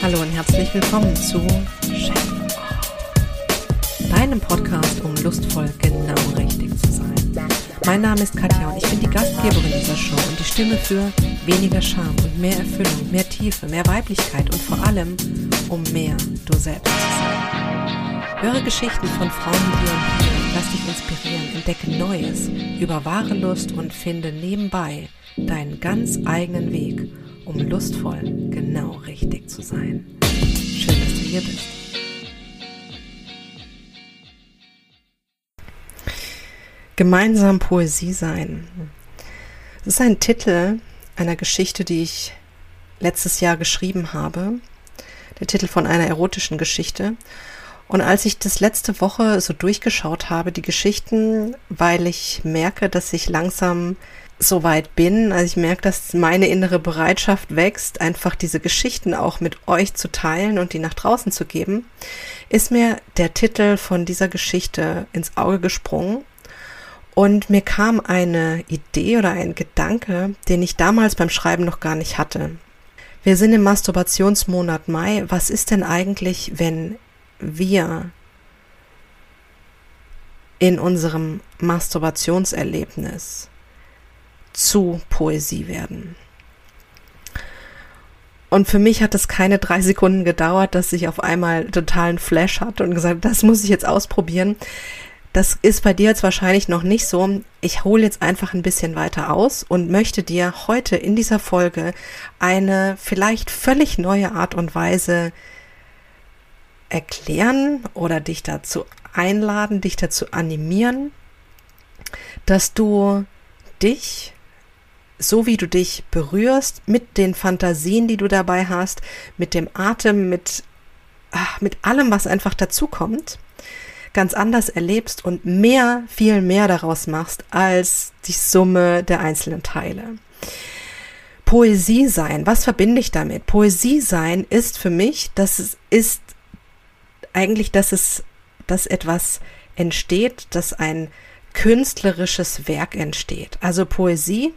Hallo und herzlich willkommen zu Chef, deinem Podcast, um lustvoll genau richtig zu sein. Mein Name ist Katja und ich bin die Gastgeberin dieser Show und die Stimme für weniger Scham und mehr Erfüllung, mehr Tiefe, mehr Weiblichkeit und vor allem um mehr du selbst zu sein. Höre Geschichten von Frauen wie dir und dir, lass dich inspirieren, entdecke Neues über wahre Lust und finde nebenbei deinen ganz eigenen Weg, um lustvoll genau richtig zu sein. Schön, dass du hier bist. Gemeinsam Poesie sein. Das ist ein Titel einer Geschichte, die ich letztes Jahr geschrieben habe. Der Titel von einer erotischen Geschichte. Und als ich das letzte Woche so durchgeschaut habe, die Geschichten, weil ich merke, dass ich langsam so weit bin, also ich merke, dass meine innere Bereitschaft wächst, einfach diese Geschichten auch mit euch zu teilen und die nach draußen zu geben, ist mir der Titel von dieser Geschichte ins Auge gesprungen und mir kam eine Idee oder ein Gedanke, den ich damals beim Schreiben noch gar nicht hatte. Wir sind im Masturbationsmonat Mai. Was ist denn eigentlich, wenn wir in unserem Masturbationserlebnis zu Poesie werden. Und für mich hat es keine drei Sekunden gedauert, dass ich auf einmal totalen Flash hatte und gesagt, das muss ich jetzt ausprobieren. Das ist bei dir jetzt wahrscheinlich noch nicht so. Ich hole jetzt einfach ein bisschen weiter aus und möchte dir heute in dieser Folge eine vielleicht völlig neue Art und Weise erklären oder dich dazu einladen, dich dazu animieren, dass du dich so wie du dich berührst, mit den Fantasien, die du dabei hast, mit dem Atem, mit, ach, mit allem, was einfach dazukommt, ganz anders erlebst und mehr, viel mehr daraus machst als die Summe der einzelnen Teile. Poesie sein, was verbinde ich damit? Poesie sein ist für mich, dass es ist eigentlich, dass es, dass etwas entsteht, dass ein künstlerisches Werk entsteht. Also Poesie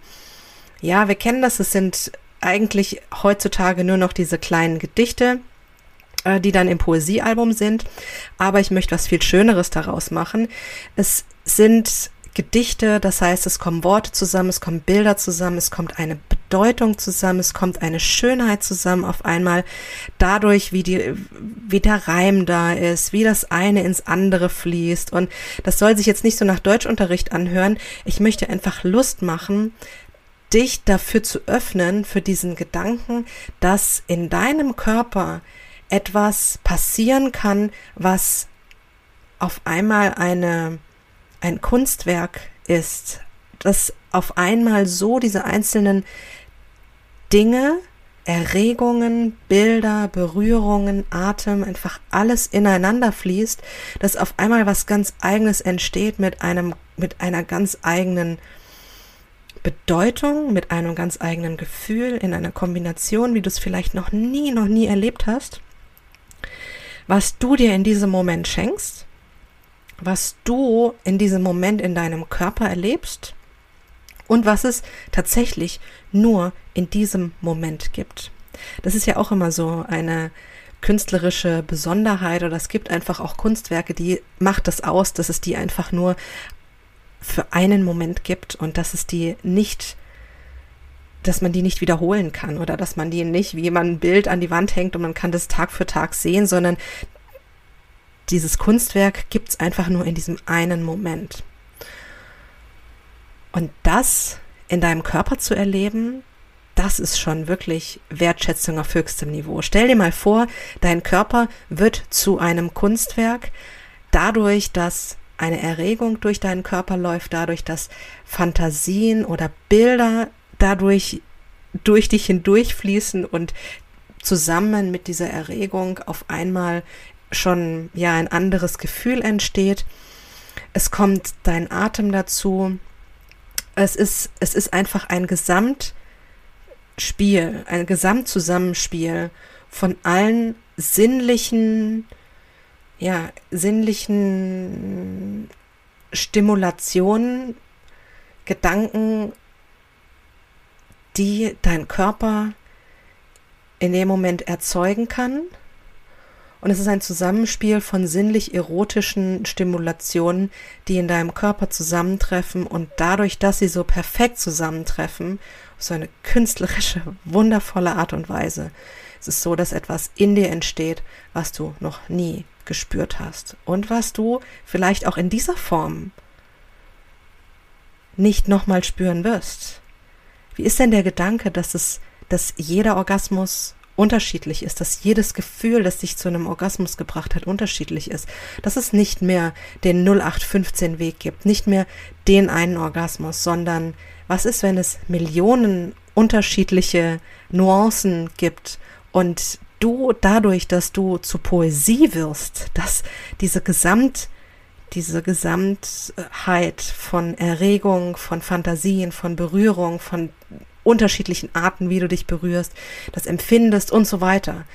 ja, wir kennen das. Es sind eigentlich heutzutage nur noch diese kleinen Gedichte, äh, die dann im Poesiealbum sind. Aber ich möchte was viel Schöneres daraus machen. Es sind Gedichte, das heißt, es kommen Worte zusammen, es kommen Bilder zusammen, es kommt eine Bedeutung zusammen, es kommt eine Schönheit zusammen auf einmal, dadurch, wie die, wie der Reim da ist, wie das eine ins andere fließt. Und das soll sich jetzt nicht so nach Deutschunterricht anhören. Ich möchte einfach Lust machen, dich dafür zu öffnen, für diesen Gedanken, dass in deinem Körper etwas passieren kann, was auf einmal eine, ein Kunstwerk ist, dass auf einmal so diese einzelnen Dinge, Erregungen, Bilder, Berührungen, Atem, einfach alles ineinander fließt, dass auf einmal was ganz eigenes entsteht mit einem, mit einer ganz eigenen Bedeutung, mit einem ganz eigenen Gefühl, in einer Kombination, wie du es vielleicht noch nie, noch nie erlebt hast, was du dir in diesem Moment schenkst, was du in diesem Moment in deinem Körper erlebst und was es tatsächlich nur in diesem Moment gibt. Das ist ja auch immer so eine künstlerische Besonderheit oder es gibt einfach auch Kunstwerke, die macht das aus, dass es die einfach nur für einen Moment gibt und dass es die nicht, dass man die nicht wiederholen kann oder dass man die nicht wie man ein Bild an die Wand hängt und man kann das Tag für Tag sehen, sondern dieses Kunstwerk gibt es einfach nur in diesem einen Moment. Und das in deinem Körper zu erleben, das ist schon wirklich Wertschätzung auf höchstem Niveau. Stell dir mal vor, dein Körper wird zu einem Kunstwerk dadurch, dass eine Erregung durch deinen Körper läuft, dadurch, dass Fantasien oder Bilder dadurch durch dich hindurchfließen und zusammen mit dieser Erregung auf einmal schon ja ein anderes Gefühl entsteht. Es kommt dein Atem dazu. Es ist, es ist einfach ein Gesamtspiel, ein Gesamtzusammenspiel von allen sinnlichen ja, sinnlichen Stimulationen, Gedanken, die dein Körper in dem Moment erzeugen kann. Und es ist ein Zusammenspiel von sinnlich erotischen Stimulationen, die in deinem Körper zusammentreffen und dadurch, dass sie so perfekt zusammentreffen, so eine künstlerische, wundervolle Art und Weise, es ist so, dass etwas in dir entsteht, was du noch nie gespürt hast und was du vielleicht auch in dieser Form nicht nochmal spüren wirst. Wie ist denn der Gedanke, dass es, dass jeder Orgasmus unterschiedlich ist, dass jedes Gefühl, das dich zu einem Orgasmus gebracht hat, unterschiedlich ist, dass es nicht mehr den 0815 Weg gibt, nicht mehr den einen Orgasmus, sondern was ist, wenn es Millionen unterschiedliche Nuancen gibt und du dadurch, dass du zu Poesie wirst, dass diese Gesamt diese Gesamtheit von Erregung, von Fantasien, von Berührung, von unterschiedlichen Arten, wie du dich berührst, das empfindest und so weiter.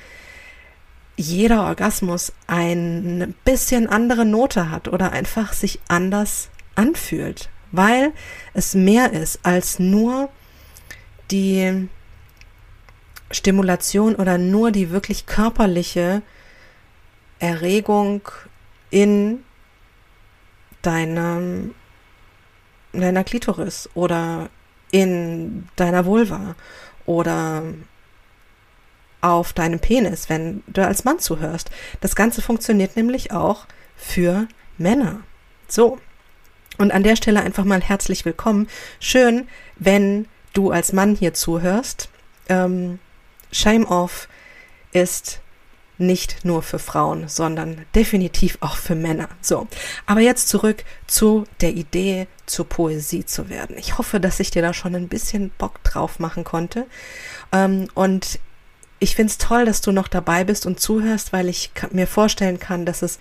Jeder Orgasmus eine bisschen andere Note hat oder einfach sich anders anfühlt, weil es mehr ist als nur die Stimulation oder nur die wirklich körperliche Erregung in deinem, deiner Klitoris oder in deiner Vulva oder auf deinem Penis, wenn du als Mann zuhörst. Das Ganze funktioniert nämlich auch für Männer. So. Und an der Stelle einfach mal herzlich willkommen. Schön, wenn du als Mann hier zuhörst. Ähm, Shame Off ist nicht nur für Frauen, sondern definitiv auch für Männer. So, aber jetzt zurück zu der Idee, zur Poesie zu werden. Ich hoffe, dass ich dir da schon ein bisschen Bock drauf machen konnte. Ähm, und ich finde es toll, dass du noch dabei bist und zuhörst, weil ich mir vorstellen kann, dass es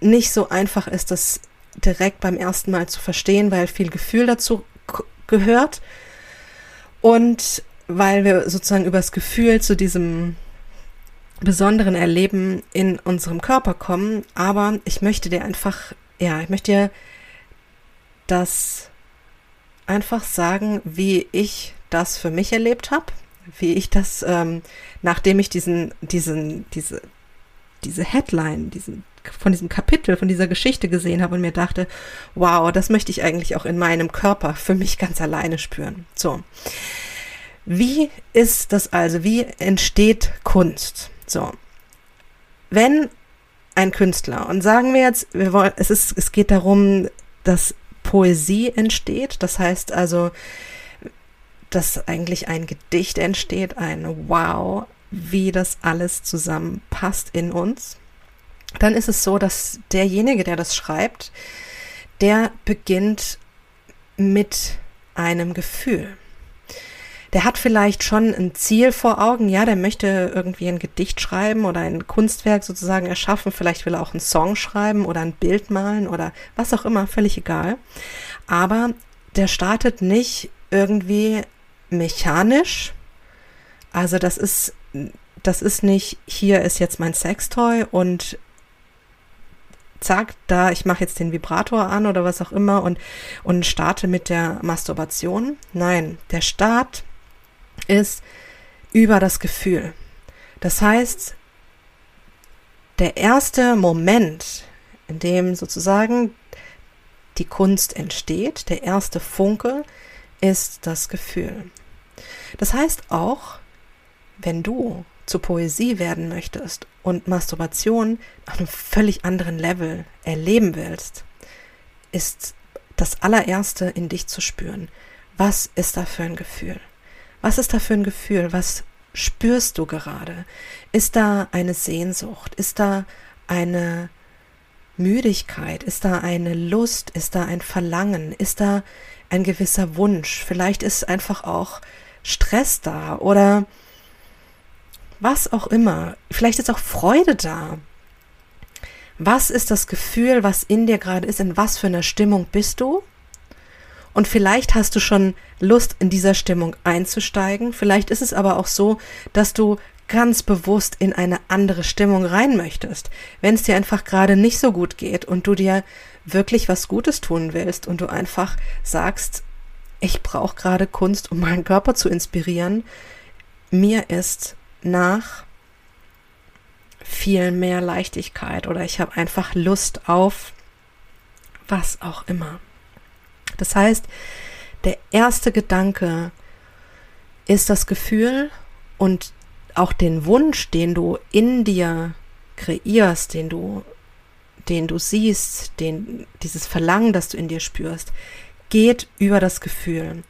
nicht so einfach ist, das direkt beim ersten Mal zu verstehen, weil viel Gefühl dazu gehört. Und weil wir sozusagen übers Gefühl zu diesem besonderen Erleben in unserem Körper kommen. Aber ich möchte dir einfach, ja, ich möchte dir das einfach sagen, wie ich das für mich erlebt habe, wie ich das, ähm, nachdem ich diesen, diesen, diese, diese Headline, diesen, von diesem Kapitel, von dieser Geschichte gesehen habe und mir dachte, wow, das möchte ich eigentlich auch in meinem Körper für mich ganz alleine spüren. So. Wie ist das also? Wie entsteht Kunst? So. Wenn ein Künstler, und sagen wir jetzt, wir wollen, es ist, es geht darum, dass Poesie entsteht, das heißt also, dass eigentlich ein Gedicht entsteht, ein Wow, wie das alles zusammenpasst in uns, dann ist es so, dass derjenige, der das schreibt, der beginnt mit einem Gefühl der hat vielleicht schon ein Ziel vor Augen, ja, der möchte irgendwie ein Gedicht schreiben oder ein Kunstwerk sozusagen erschaffen, vielleicht will er auch einen Song schreiben oder ein Bild malen oder was auch immer, völlig egal. Aber der startet nicht irgendwie mechanisch. Also das ist, das ist nicht, hier ist jetzt mein Sextoy und zack, da, ich mache jetzt den Vibrator an oder was auch immer und, und starte mit der Masturbation. Nein, der Start ist über das Gefühl. Das heißt, der erste Moment, in dem sozusagen die Kunst entsteht, der erste Funke, ist das Gefühl. Das heißt auch, wenn du zur Poesie werden möchtest und Masturbation auf einem völlig anderen Level erleben willst, ist das allererste in dich zu spüren. Was ist da für ein Gefühl? Was ist da für ein Gefühl? Was spürst du gerade? Ist da eine Sehnsucht? Ist da eine Müdigkeit? Ist da eine Lust? Ist da ein Verlangen? Ist da ein gewisser Wunsch? Vielleicht ist einfach auch Stress da oder was auch immer. Vielleicht ist auch Freude da. Was ist das Gefühl, was in dir gerade ist? In was für einer Stimmung bist du? Und vielleicht hast du schon Lust, in dieser Stimmung einzusteigen. Vielleicht ist es aber auch so, dass du ganz bewusst in eine andere Stimmung rein möchtest. Wenn es dir einfach gerade nicht so gut geht und du dir wirklich was Gutes tun willst und du einfach sagst, ich brauche gerade Kunst, um meinen Körper zu inspirieren. Mir ist nach viel mehr Leichtigkeit oder ich habe einfach Lust auf was auch immer. Das heißt, der erste Gedanke ist das Gefühl und auch den Wunsch, den du in dir kreierst, den du, den du siehst, den, dieses Verlangen, das du in dir spürst, geht über das Gefühl.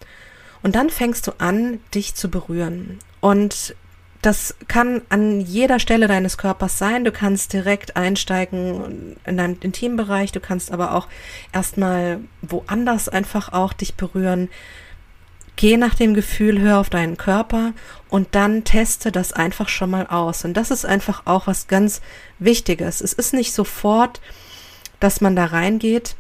Und dann fängst du an, dich zu berühren. Und das kann an jeder Stelle deines Körpers sein. Du kannst direkt einsteigen in deinen Intimbereich. Du kannst aber auch erstmal woanders einfach auch dich berühren. Geh nach dem Gefühl, hör auf deinen Körper und dann teste das einfach schon mal aus. Und das ist einfach auch was ganz Wichtiges. Es ist nicht sofort, dass man da reingeht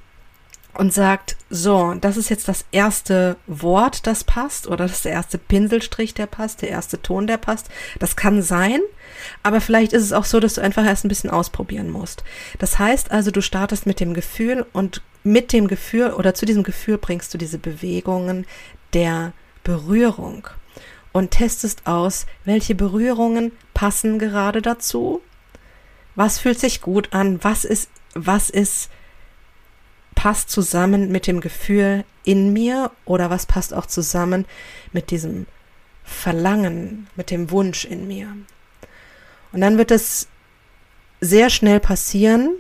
und sagt, so, das ist jetzt das erste Wort, das passt, oder das ist der erste Pinselstrich, der passt, der erste Ton, der passt. Das kann sein, aber vielleicht ist es auch so, dass du einfach erst ein bisschen ausprobieren musst. Das heißt also, du startest mit dem Gefühl und mit dem Gefühl oder zu diesem Gefühl bringst du diese Bewegungen der Berührung und testest aus, welche Berührungen passen gerade dazu. Was fühlt sich gut an? Was ist, was ist passt zusammen mit dem Gefühl in mir oder was passt auch zusammen mit diesem Verlangen, mit dem Wunsch in mir. Und dann wird es sehr schnell passieren,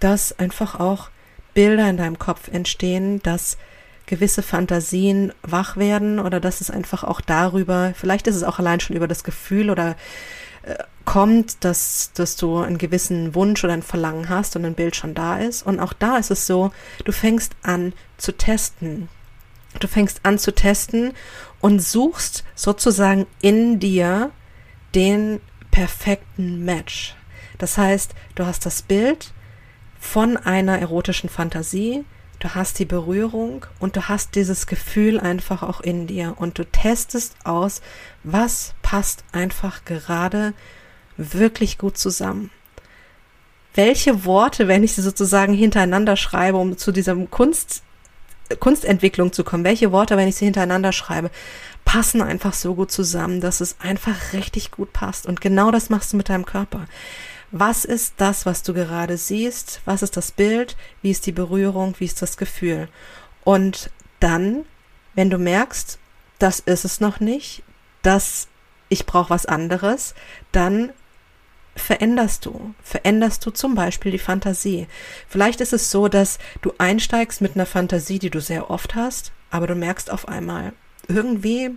dass einfach auch Bilder in deinem Kopf entstehen, dass gewisse Fantasien wach werden oder dass es einfach auch darüber, vielleicht ist es auch allein schon über das Gefühl oder kommt, dass, dass du einen gewissen Wunsch oder ein Verlangen hast und ein Bild schon da ist. Und auch da ist es so, du fängst an zu testen. Du fängst an zu testen und suchst sozusagen in dir den perfekten Match. Das heißt, du hast das Bild von einer erotischen Fantasie, du hast die Berührung und du hast dieses Gefühl einfach auch in dir und du testest aus, was passt einfach gerade wirklich gut zusammen. Welche Worte, wenn ich sie sozusagen hintereinander schreibe, um zu dieser Kunst, Kunstentwicklung zu kommen, welche Worte, wenn ich sie hintereinander schreibe, passen einfach so gut zusammen, dass es einfach richtig gut passt. Und genau das machst du mit deinem Körper. Was ist das, was du gerade siehst? Was ist das Bild? Wie ist die Berührung? Wie ist das Gefühl? Und dann, wenn du merkst, das ist es noch nicht, dass ich brauche was anderes, dann veränderst du? Veränderst du zum Beispiel die Fantasie? Vielleicht ist es so, dass du einsteigst mit einer Fantasie, die du sehr oft hast, aber du merkst auf einmal, irgendwie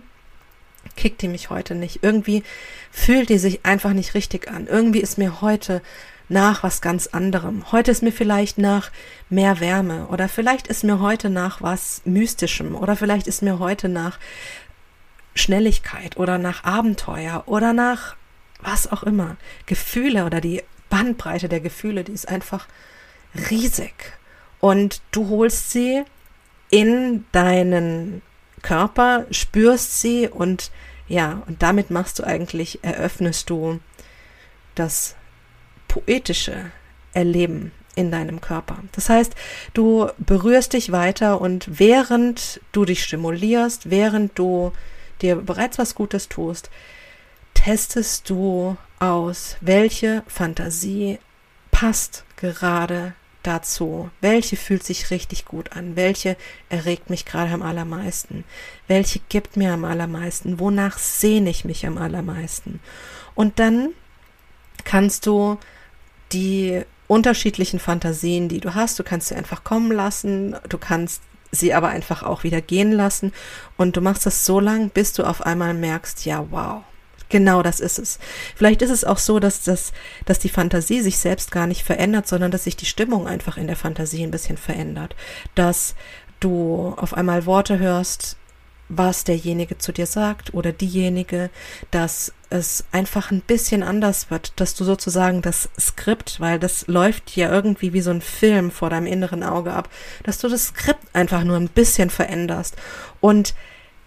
kickt die mich heute nicht. Irgendwie fühlt die sich einfach nicht richtig an. Irgendwie ist mir heute nach was ganz anderem. Heute ist mir vielleicht nach mehr Wärme oder vielleicht ist mir heute nach was Mystischem oder vielleicht ist mir heute nach Schnelligkeit oder nach Abenteuer oder nach was auch immer. Gefühle oder die Bandbreite der Gefühle, die ist einfach riesig. Und du holst sie in deinen Körper, spürst sie und ja, und damit machst du eigentlich, eröffnest du das poetische Erleben in deinem Körper. Das heißt, du berührst dich weiter und während du dich stimulierst, während du dir bereits was Gutes tust, testest du aus, welche Fantasie passt gerade dazu? Welche fühlt sich richtig gut an? Welche erregt mich gerade am allermeisten? Welche gibt mir am allermeisten? Wonach sehne ich mich am allermeisten? Und dann kannst du die unterschiedlichen Fantasien, die du hast, du kannst sie einfach kommen lassen, du kannst sie aber einfach auch wieder gehen lassen und du machst das so lang, bis du auf einmal merkst, ja, wow, Genau das ist es. Vielleicht ist es auch so, dass das, dass die Fantasie sich selbst gar nicht verändert, sondern dass sich die Stimmung einfach in der Fantasie ein bisschen verändert. Dass du auf einmal Worte hörst, was derjenige zu dir sagt oder diejenige, dass es einfach ein bisschen anders wird, dass du sozusagen das Skript, weil das läuft ja irgendwie wie so ein Film vor deinem inneren Auge ab, dass du das Skript einfach nur ein bisschen veränderst und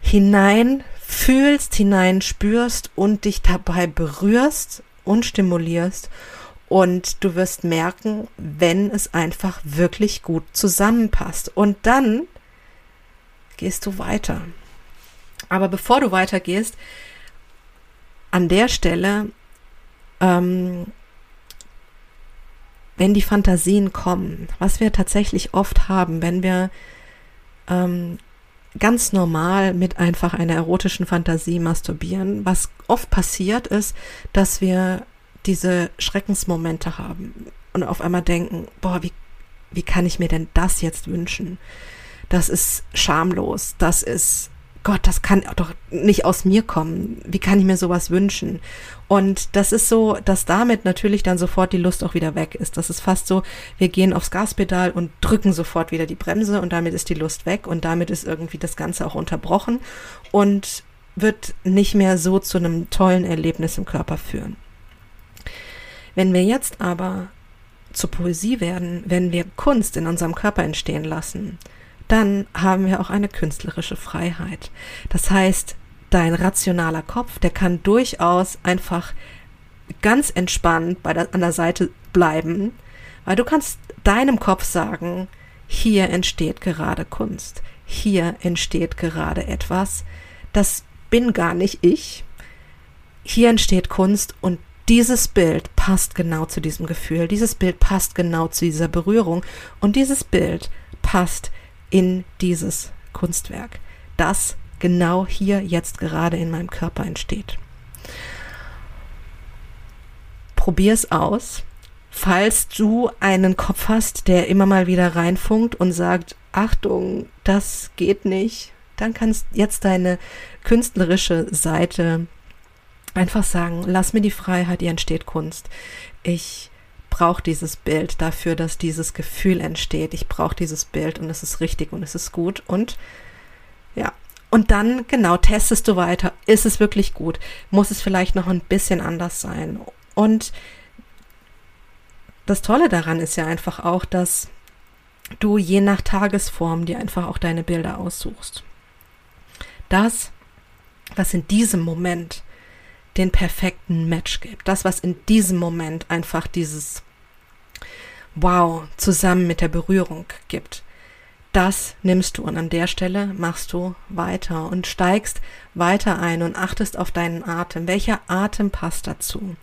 hinein fühlst, hinein spürst und dich dabei berührst und stimulierst. Und du wirst merken, wenn es einfach wirklich gut zusammenpasst. Und dann gehst du weiter. Aber bevor du weitergehst, an der Stelle, ähm, wenn die Fantasien kommen, was wir tatsächlich oft haben, wenn wir ähm, ganz normal mit einfach einer erotischen Fantasie masturbieren, was oft passiert ist, dass wir diese Schreckensmomente haben und auf einmal denken, boah, wie, wie kann ich mir denn das jetzt wünschen? Das ist schamlos, das ist Gott, das kann doch nicht aus mir kommen. Wie kann ich mir sowas wünschen? Und das ist so, dass damit natürlich dann sofort die Lust auch wieder weg ist. Das ist fast so, wir gehen aufs Gaspedal und drücken sofort wieder die Bremse und damit ist die Lust weg und damit ist irgendwie das Ganze auch unterbrochen und wird nicht mehr so zu einem tollen Erlebnis im Körper führen. Wenn wir jetzt aber zur Poesie werden, wenn wir Kunst in unserem Körper entstehen lassen, dann haben wir auch eine künstlerische Freiheit. Das heißt, dein rationaler Kopf, der kann durchaus einfach ganz entspannt bei der, an der Seite bleiben, weil du kannst deinem Kopf sagen, hier entsteht gerade Kunst, hier entsteht gerade etwas, das bin gar nicht ich, hier entsteht Kunst und dieses Bild passt genau zu diesem Gefühl, dieses Bild passt genau zu dieser Berührung und dieses Bild passt in dieses Kunstwerk, das genau hier jetzt gerade in meinem Körper entsteht. Probier es aus. Falls du einen Kopf hast, der immer mal wieder reinfunkt und sagt, Achtung, das geht nicht, dann kannst jetzt deine künstlerische Seite einfach sagen, lass mir die Freiheit, hier entsteht Kunst. Ich brauche dieses Bild dafür, dass dieses Gefühl entsteht. Ich brauche dieses Bild und es ist richtig und es ist gut. Und ja, und dann genau testest du weiter. Ist es wirklich gut? Muss es vielleicht noch ein bisschen anders sein? Und das Tolle daran ist ja einfach auch, dass du je nach Tagesform dir einfach auch deine Bilder aussuchst. Das, was in diesem Moment den perfekten Match gibt. Das, was in diesem Moment einfach dieses Wow zusammen mit der Berührung gibt. Das nimmst du und an der Stelle machst du weiter und steigst weiter ein und achtest auf deinen Atem. Welcher Atem passt dazu?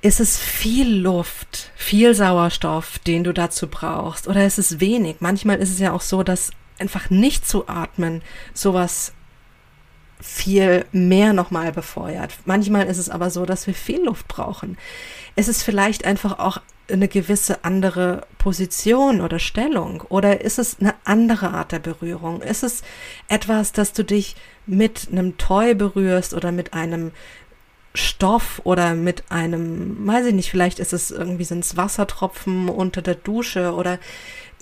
Ist es viel Luft, viel Sauerstoff, den du dazu brauchst? Oder ist es wenig? Manchmal ist es ja auch so, dass einfach nicht zu atmen sowas viel mehr nochmal befeuert. Manchmal ist es aber so, dass wir viel Luft brauchen. Es ist vielleicht einfach auch eine gewisse andere Position oder Stellung? Oder ist es eine andere Art der Berührung? Ist es etwas, dass du dich mit einem Toy berührst oder mit einem Stoff oder mit einem, weiß ich nicht, vielleicht ist es irgendwie sind es Wassertropfen unter der Dusche oder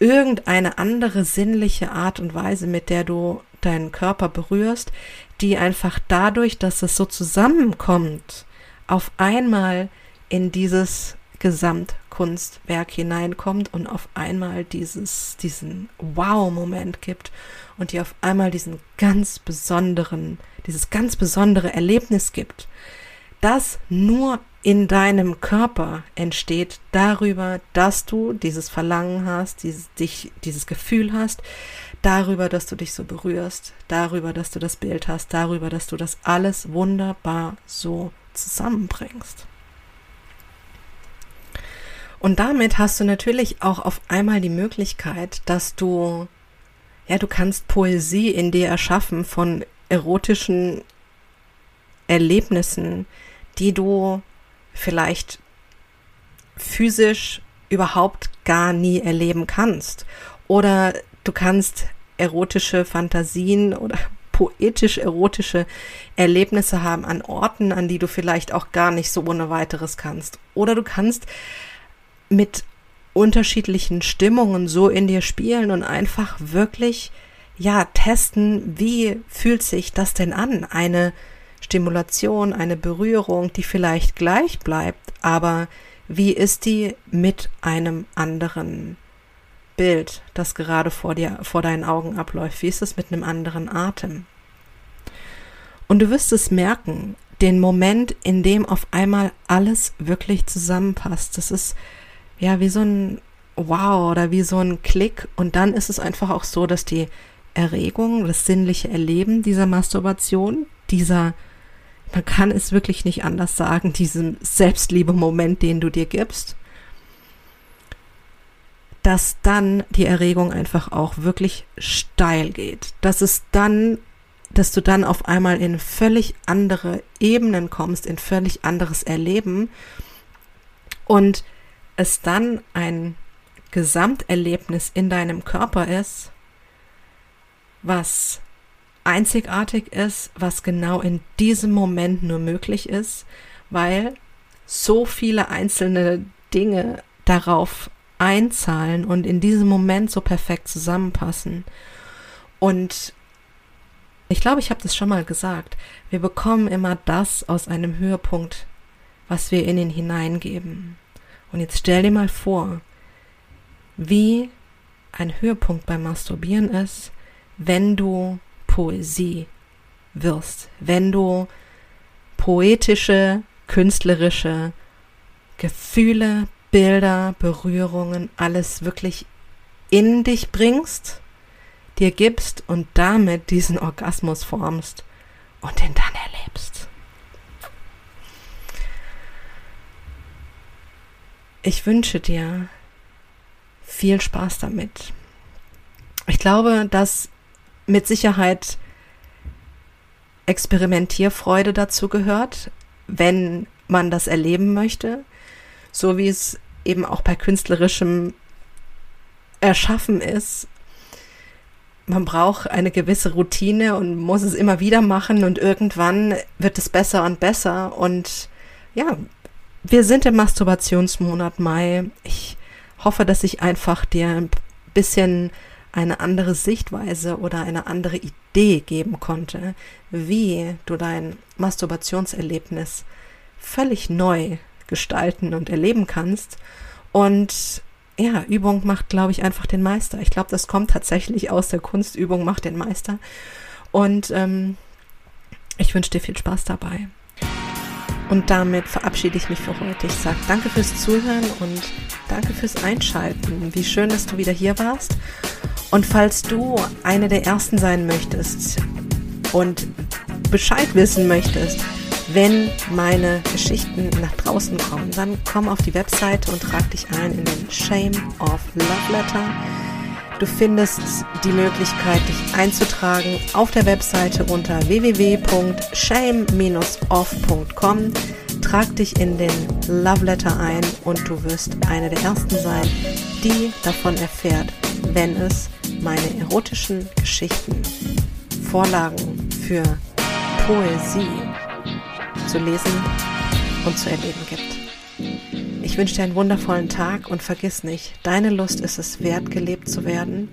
irgendeine andere sinnliche Art und Weise, mit der du deinen Körper berührst, die einfach dadurch, dass es so zusammenkommt, auf einmal in dieses Gesamtkunstwerk hineinkommt und auf einmal dieses, diesen Wow-Moment gibt und dir auf einmal diesen ganz besonderen, dieses ganz besondere Erlebnis gibt, das nur in deinem Körper entsteht darüber, dass du dieses Verlangen hast, dieses, dich, dieses Gefühl hast, darüber, dass du dich so berührst, darüber, dass du das Bild hast, darüber, dass du das alles wunderbar so zusammenbringst. Und damit hast du natürlich auch auf einmal die Möglichkeit, dass du, ja, du kannst Poesie in dir erschaffen von erotischen Erlebnissen, die du vielleicht physisch überhaupt gar nie erleben kannst. Oder du kannst erotische Fantasien oder poetisch erotische Erlebnisse haben an Orten, an die du vielleicht auch gar nicht so ohne weiteres kannst. Oder du kannst mit unterschiedlichen Stimmungen so in dir spielen und einfach wirklich ja testen, wie fühlt sich das denn an? Eine Stimulation, eine Berührung, die vielleicht gleich bleibt, aber wie ist die mit einem anderen Bild, das gerade vor dir, vor deinen Augen abläuft? Wie ist es mit einem anderen Atem? Und du wirst es merken, den Moment, in dem auf einmal alles wirklich zusammenpasst. Das ist ja wie so ein Wow oder wie so ein Klick. Und dann ist es einfach auch so, dass die Erregung, das sinnliche Erleben dieser Masturbation, dieser man kann es wirklich nicht anders sagen, diesem Selbstliebe-Moment, den du dir gibst, dass dann die Erregung einfach auch wirklich steil geht. Dass es dann, dass du dann auf einmal in völlig andere Ebenen kommst, in völlig anderes Erleben und es dann ein Gesamterlebnis in deinem Körper ist, was einzigartig ist, was genau in diesem Moment nur möglich ist, weil so viele einzelne Dinge darauf einzahlen und in diesem Moment so perfekt zusammenpassen. Und ich glaube, ich habe das schon mal gesagt, wir bekommen immer das aus einem Höhepunkt, was wir in ihn hineingeben. Und jetzt stell dir mal vor, wie ein Höhepunkt beim Masturbieren ist, wenn du Poesie wirst, wenn du poetische, künstlerische Gefühle, Bilder, Berührungen, alles wirklich in dich bringst, dir gibst und damit diesen Orgasmus formst und den dann erlebst. Ich wünsche dir viel Spaß damit. Ich glaube, dass mit Sicherheit Experimentierfreude dazu gehört, wenn man das erleben möchte, so wie es eben auch bei künstlerischem Erschaffen ist. Man braucht eine gewisse Routine und muss es immer wieder machen und irgendwann wird es besser und besser. Und ja, wir sind im Masturbationsmonat Mai. Ich hoffe, dass ich einfach dir ein bisschen eine andere Sichtweise oder eine andere Idee geben konnte, wie du dein Masturbationserlebnis völlig neu gestalten und erleben kannst. Und ja, Übung macht, glaube ich, einfach den Meister. Ich glaube, das kommt tatsächlich aus der Kunst. Übung macht den Meister. Und ähm, ich wünsche dir viel Spaß dabei. Und damit verabschiede ich mich für heute. Ich sage danke fürs Zuhören und danke fürs Einschalten. Wie schön, dass du wieder hier warst. Und falls du eine der Ersten sein möchtest und Bescheid wissen möchtest, wenn meine Geschichten nach draußen kommen, dann komm auf die Webseite und trag dich ein in den Shame of Love Letter. Du findest die Möglichkeit, dich einzutragen auf der Webseite unter www.shame-off.com. Trag dich in den Love Letter ein und du wirst eine der ersten sein, die davon erfährt, wenn es meine erotischen Geschichten, Vorlagen für Poesie zu lesen und zu erleben gibt. Ich wünsche dir einen wundervollen Tag und vergiss nicht, deine Lust ist es wert, gelebt zu werden.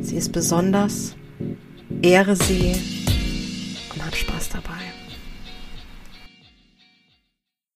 Sie ist besonders. Ehre sie und hab Spaß dabei.